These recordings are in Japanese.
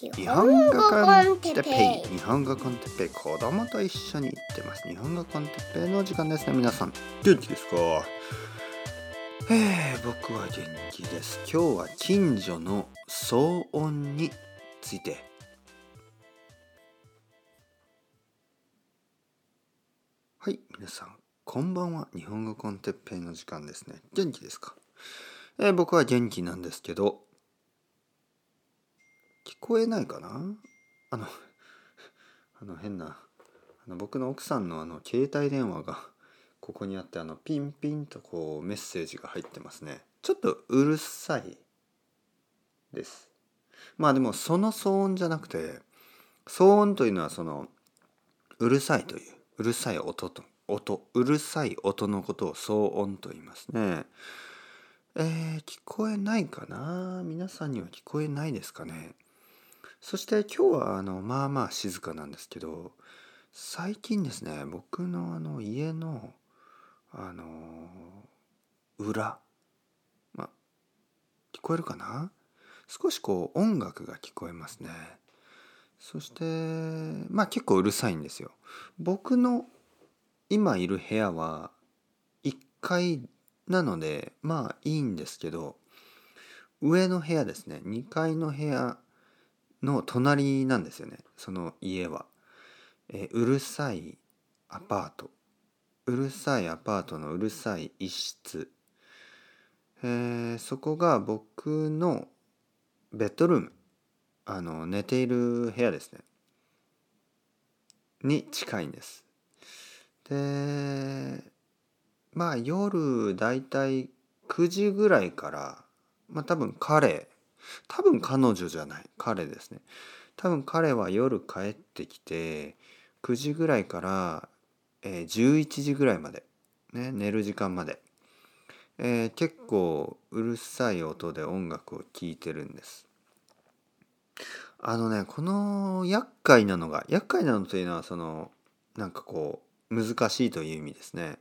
日本語コンテッペイ。日本語コンテッペイ。子供と一緒に行ってます。日本語コンテッペイの時間ですね皆さん。元気ですか？えー、僕は元気です。今日は近所の騒音について。はい皆さんこんばんは。日本語コンテッペイの時間ですね。元気ですか？えー、僕は元気なんですけどこえないかな？あの あの変なあの僕の奥さんのあの携帯電話がここにあってあのピンピンとこうメッセージが入ってますね。ちょっとうるさいです。まあでもその騒音じゃなくて騒音というのはそのうるさいといううるさい音と音うるさい音のことを騒音と言いますね。えー、聞こえないかな？皆さんには聞こえないですかね？そして今日はあのまあまあ静かなんですけど最近ですね僕のあの家のあの裏まあ聞こえるかな？少しこう音楽が聞こえますね。そしてまあ結構うるさいんですよ。僕の今いる部屋は1階なのでまあいいんですけど上の部屋ですね。2階の部屋の隣なんですよね。その家は、えうるさいアパート。うるさいアパートのうるさい一室、えー、そこが僕のベッドルーム。あの寝ている部屋ですね。に近いんです。でまあ夜だいたい9時ぐらいからまあ多分彼多分彼女じゃない。彼ですね。多分彼は夜帰ってきて9時ぐらいから、えー、11時ぐらいまで、ね、寝る時間まで、えー、結構うるさい音で音楽を聴いてるんです。あのねこの厄介なのが厄介なのというのはそのなんかこう難しいという意味ですね。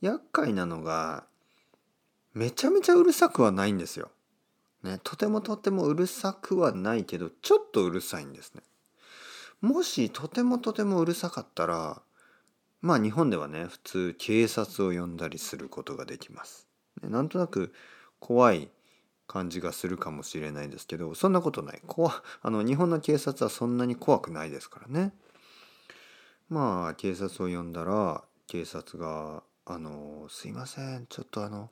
厄介なのがめちゃめちゃうるさくはないんですよ。ね、とてもとてもうるさくはないけどちょっとうるさいんですね。もしとてもとてもうるさかったらまあ日本ではね普通警察を呼んだりすることができます。ね、なんとなく怖い感じがするかもしれないですけどそんなことない怖あの日本の警察はそんなに怖くないですからね。まあ警察を呼んだら警察が「あのすいませんちょっとあの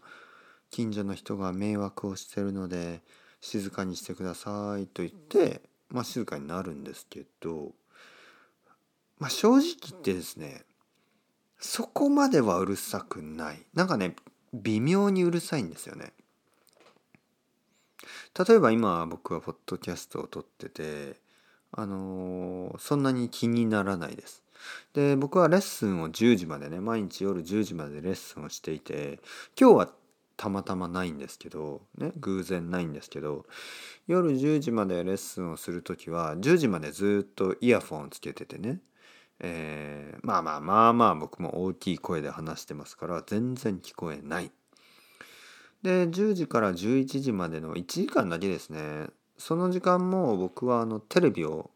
近所の人が迷惑をしてるので静かにしてくださいと言って、まあ、静かになるんですけど、まあ、正直言ってですねそこまではうるさくないなんかね微妙にうるさいんですよね。例えば今僕はポッドキャストを撮っててあのー、そんなに気にならないです。で僕はレッスンを10時までね毎日夜10時までレッスンをしていて今日はたまたまないんですけどね偶然ないんですけど夜10時までレッスンをする時は10時までずっとイヤフォンつけててね、えー、まあまあまあまあ僕も大きい声で話してますから全然聞こえない。で10時から11時までの1時間だけですねその時間も僕はあのテレビを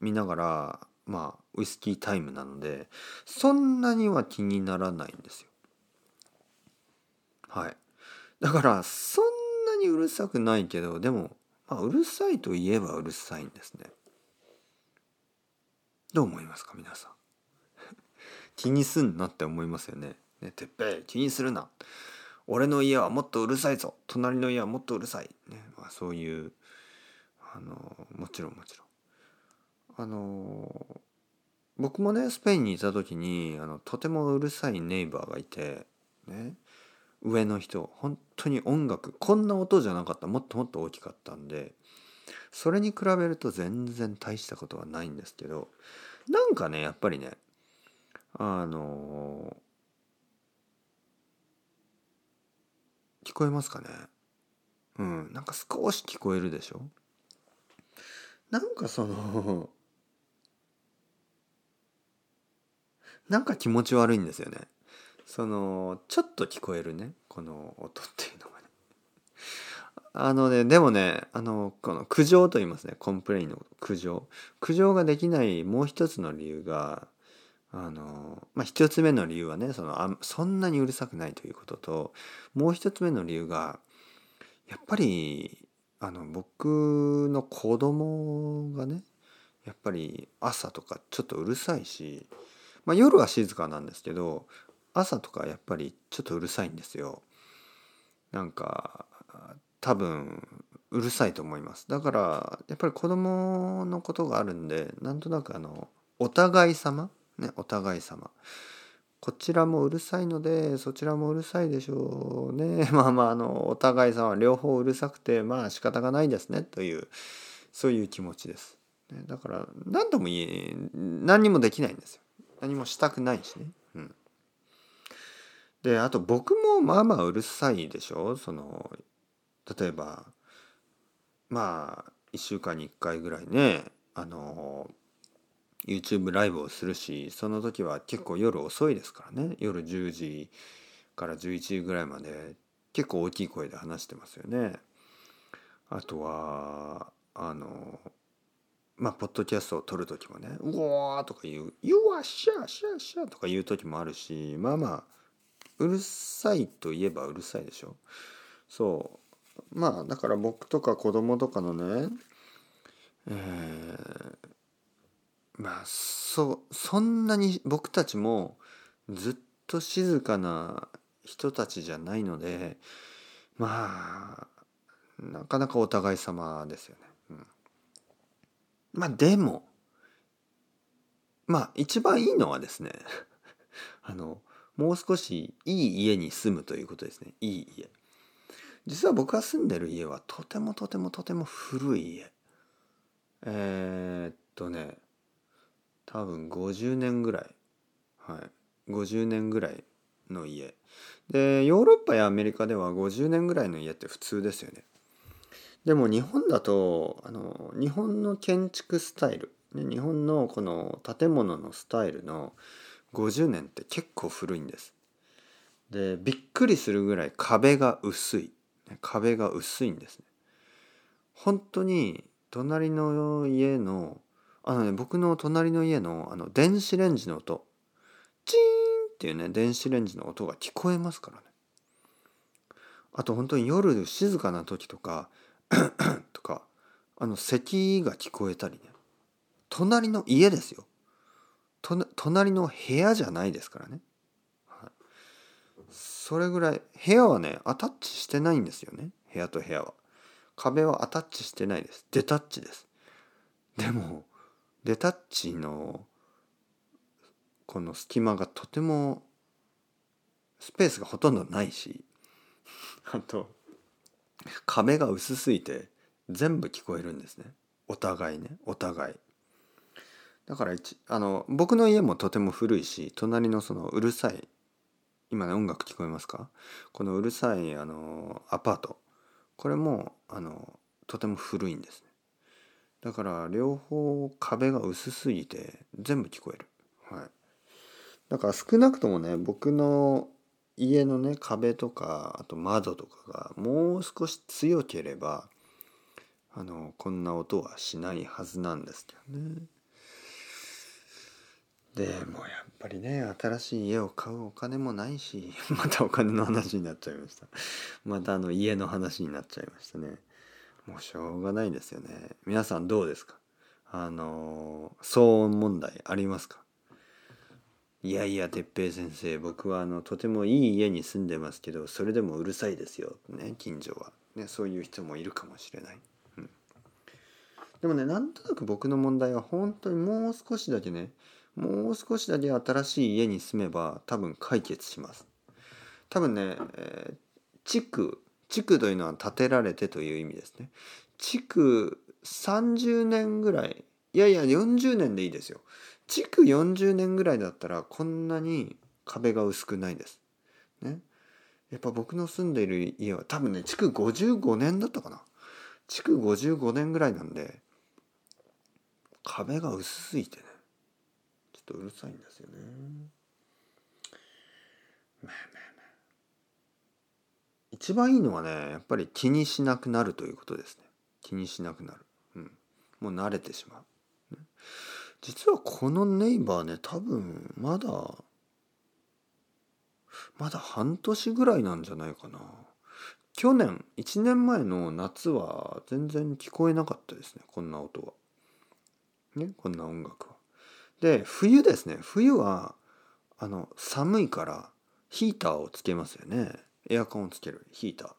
見ながらまあウイスキータイムなのでそんなには気にならないんですよ。はい。だからそんなにうるさくないけどでも、まあ、うるさいといえばうるさいんですね。どう思いますか皆さん？気にすんなって思いますよね。ねてっぺい気にするな。俺の家はもっとうるさいぞ。隣の家はもっとうるさい、ねまあ、そういうあのもちろんもちろん。あの僕もねスペインにいた時にあのとてもうるさいネイバーがいてね。上の人本当に音楽こんな音じゃなかったもっともっと大きかったんでそれに比べると全然大したことはないんですけどなんかねやっぱりねあの聞こえますかね？うんなんか少し聞こえるでしょ？なんかそのなんか気持ち悪いんですよね。そのちょっと聞こえるねこの音っていうのがね。あのねでもねあのこの苦情と言いますね complain の苦情。苦情ができないもう一つの理由があのまあ一つ目の理由はねそのあそんなにうるさくないということともう一つ目の理由がやっぱりあの僕の子供がねやっぱり朝とかちょっとうるさいし、まあ、夜は静かなんですけど朝とかやっぱりちょっとうるさいんですよ。なんか多分うるさいと思います。だからやっぱり子供のことがあるんでなんとなくあのお互い様？ねお互い様。こちらもうるさいのでそちらもうるさいでしょうね。まあまああのお互い様。両方うるさくてまあ仕方がないですね。というそういう気持ちです、ね、だから何とも言え何にもできないんですよ。何もしたくないしね。うん。であと僕もまあまあうるさいでしょ？その例えばまあ1週間に1回ぐらいねあの YouTube ライブをするしその時は結構夜遅いですからね夜10時から11時ぐらいまで結構大きい声で話してますよね。あとはあのまあポッドキャストを撮る時もね「うおー」とか言う「You are シャーシャーシャー」とか言う時もあるしまあまあうるさいといえばうるさいでしょ？そうまあだから僕とか子供とかのねえー、まあそうそんなに僕たちもずっと静かな人たちじゃないのでまあなかなかお互い様ですよね。うん、まあでもまあ一番いいのはですね あのもう少しいい家に住むということですね。いい家。実は僕が住んでる家はとてもとてもとても古い家。えー、っとね多分50年ぐらい。はい。50年ぐらいの家。でヨーロッパやアメリカでは50年ぐらいの家って普通ですよね。でも日本だとあの日本の建築スタイル、日本のこの建物のスタイルの50年って結構古いんです。でびっくりするぐらい壁が薄い。壁が薄いんですね。本当に隣の家のあのね僕の隣の家のあの電子レンジの音。チーンっていうね電子レンジの音が聞こえますからね。あと本当に夜静かな時とか とかあの咳が聞こえたりね。隣の家ですよ。隣の部屋じゃないですからね。それぐらい部屋はねアタッチしてないんですよね。部屋と部屋は。壁はアタッチしてないです。デタッチです。でもデタッチのこの隙間がとてもスペースがほとんどないしあと壁が薄すぎて全部聞こえるんですね。お互いね。お互い。だからあの僕の家もとても古いし隣のそのうるさい今ね音楽聞こえますか？このうるさいあのアパート。これもあのとても古いんですね。だから両方壁が薄すぎて全部聞こえる。はい。だから少なくともね僕の家のね壁とかあと窓とかがもう少し強ければあのこんな音はしないはずなんですけどね。でもやっぱりね新しい家を買うお金もないし またお金の話になっちゃいました。またあの家の話になっちゃいましたね。もうしょうがないですよね。皆さんどうですか？あの騒音問題ありますか？いやいや哲平先生僕はあのとてもいい家に住んでますけどそれでもうるさいですよ。ね近所は。ねそういう人もいるかもしれない、うん、でもねなんとなく僕の問題は本当にもう少しだけねもう少しだけ新しい家に住めば多分解決します。多分ね、えー、地区地区というのは建てられてという意味ですね。築30年ぐらいいやいや40年でいいですよ。築40年ぐらいだったらこんなに壁が薄くないです。ね。やっぱ僕の住んでいる家は多分ね築55年だったかな。築55年ぐらいなんで壁が薄すぎてねとうるさいんですよね。まあまあまあ。一番いいのはねやっぱり気にしなくなるということですね。気にしなくなる、うん、もう慣れてしまう、実はこのネイバーね多分まだまだ半年ぐらいなんじゃないかな。去年1年前の夏は全然聞こえなかったですねこんな音は。ねこんな音楽は。で冬ですね。冬はあの寒いからヒーターをつけますよね。エアコンをつけるヒーター。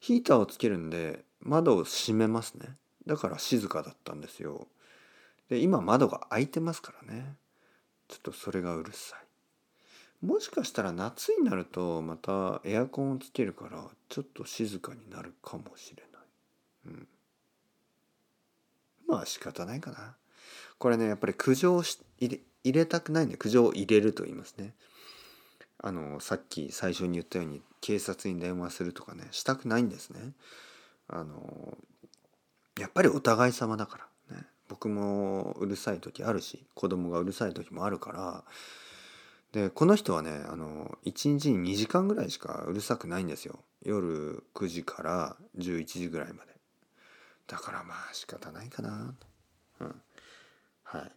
ヒーターをつけるんで窓を閉めますね。だから静かだったんですよ。で今窓が開いてますからね。ちょっとそれがうるさい。もしかしたら夏になるとまたエアコンをつけるからちょっと静かになるかもしれない。うん。まあ仕方ないかな。これねやっぱり苦情し入れ入れたくないんで苦情を入れると言いますね。あのさっき最初に言ったように警察に電話するとかねしたくないんですね。あのやっぱりお互い様だからね。僕もうるさい時あるし子供がうるさい時もあるから。でこの人はねあの1日に2時間ぐらいしかうるさくないんですよ。夜9時から11時ぐらいまで。だからまあ仕方ないかな。うん。はい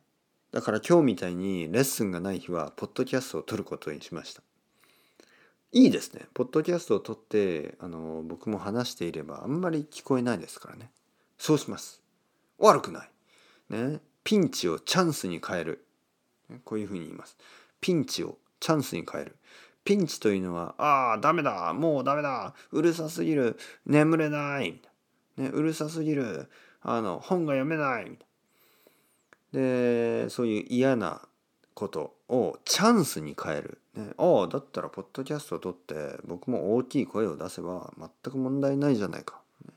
だから今日みたいにレッスンがない日はポッドキャストを撮ることにしましたいいですね。ポッドキャストを撮ってあの僕も話していればあんまり聞こえないですからね。そうします。悪くない。ね。ピンチをチャンスに変える。こういうふうに言います。ピンチをチャンスに変える。ピンチというのは、ああ、ダメだ、もうダメだ、うるさすぎる、眠れない、ね、うるさすぎる、あの、本が読めない、で、そういう嫌なことをチャンスに変える。ね、ああだったらポッドキャストを撮って僕も大きい声を出せば全く問題ないじゃないか。ね、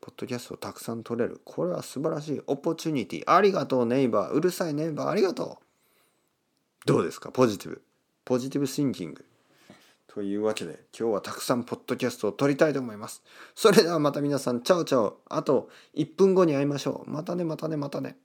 ポッドキャストをたくさん撮れる。これは素晴らしい。オポチュニティ。ありがとうネイバー。うるさいネイバーありがとう。どうですか？ポジティブ。ポジティブシンキング。というわけで今日はたくさんポッドキャストを撮りたいと思います。それではまた皆さん、チャオチャオ。あと1分後に会いましょう。またねまたねまたね。